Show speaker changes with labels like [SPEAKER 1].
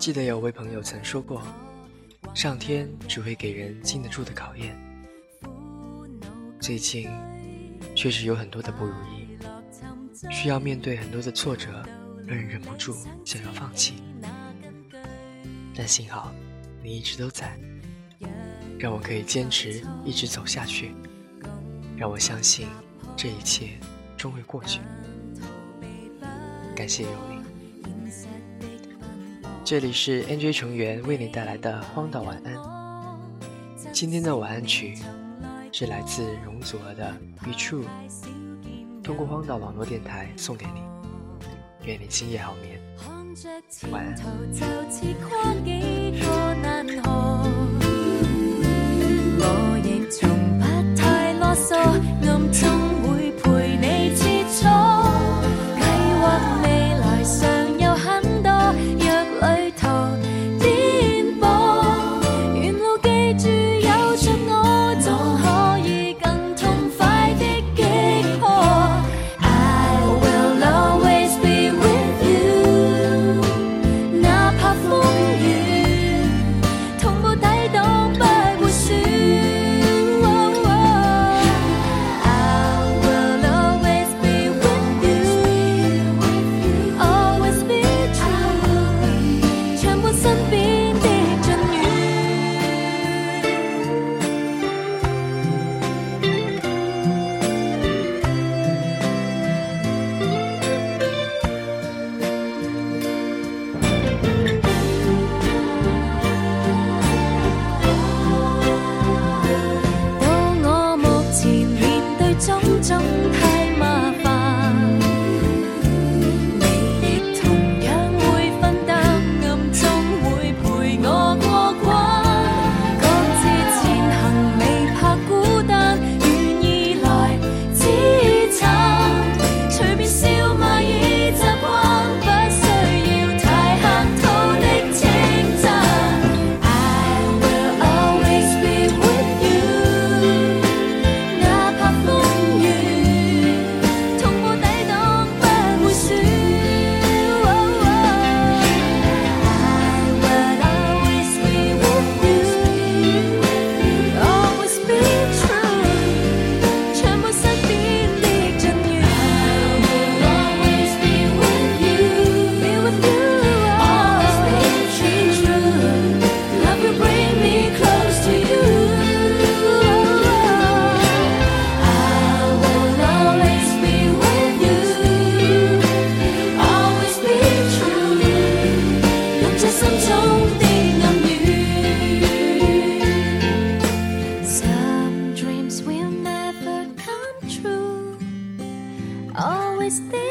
[SPEAKER 1] 记得有位朋友曾说过，上天只会给人经得住的考验。最近确实有很多的不如意，需要面对很多的挫折，让人忍不住想要放弃。但幸好你一直都在，让我可以坚持一直走下去，让我相信这一切终会过去。感谢有你。这里是 NJ 成员为你带来的荒岛晚安。今天的晚安曲是来自容祖儿的《Be True》，通过荒岛网络电台送给你。愿你今夜好眠，晚安。
[SPEAKER 2] Stay.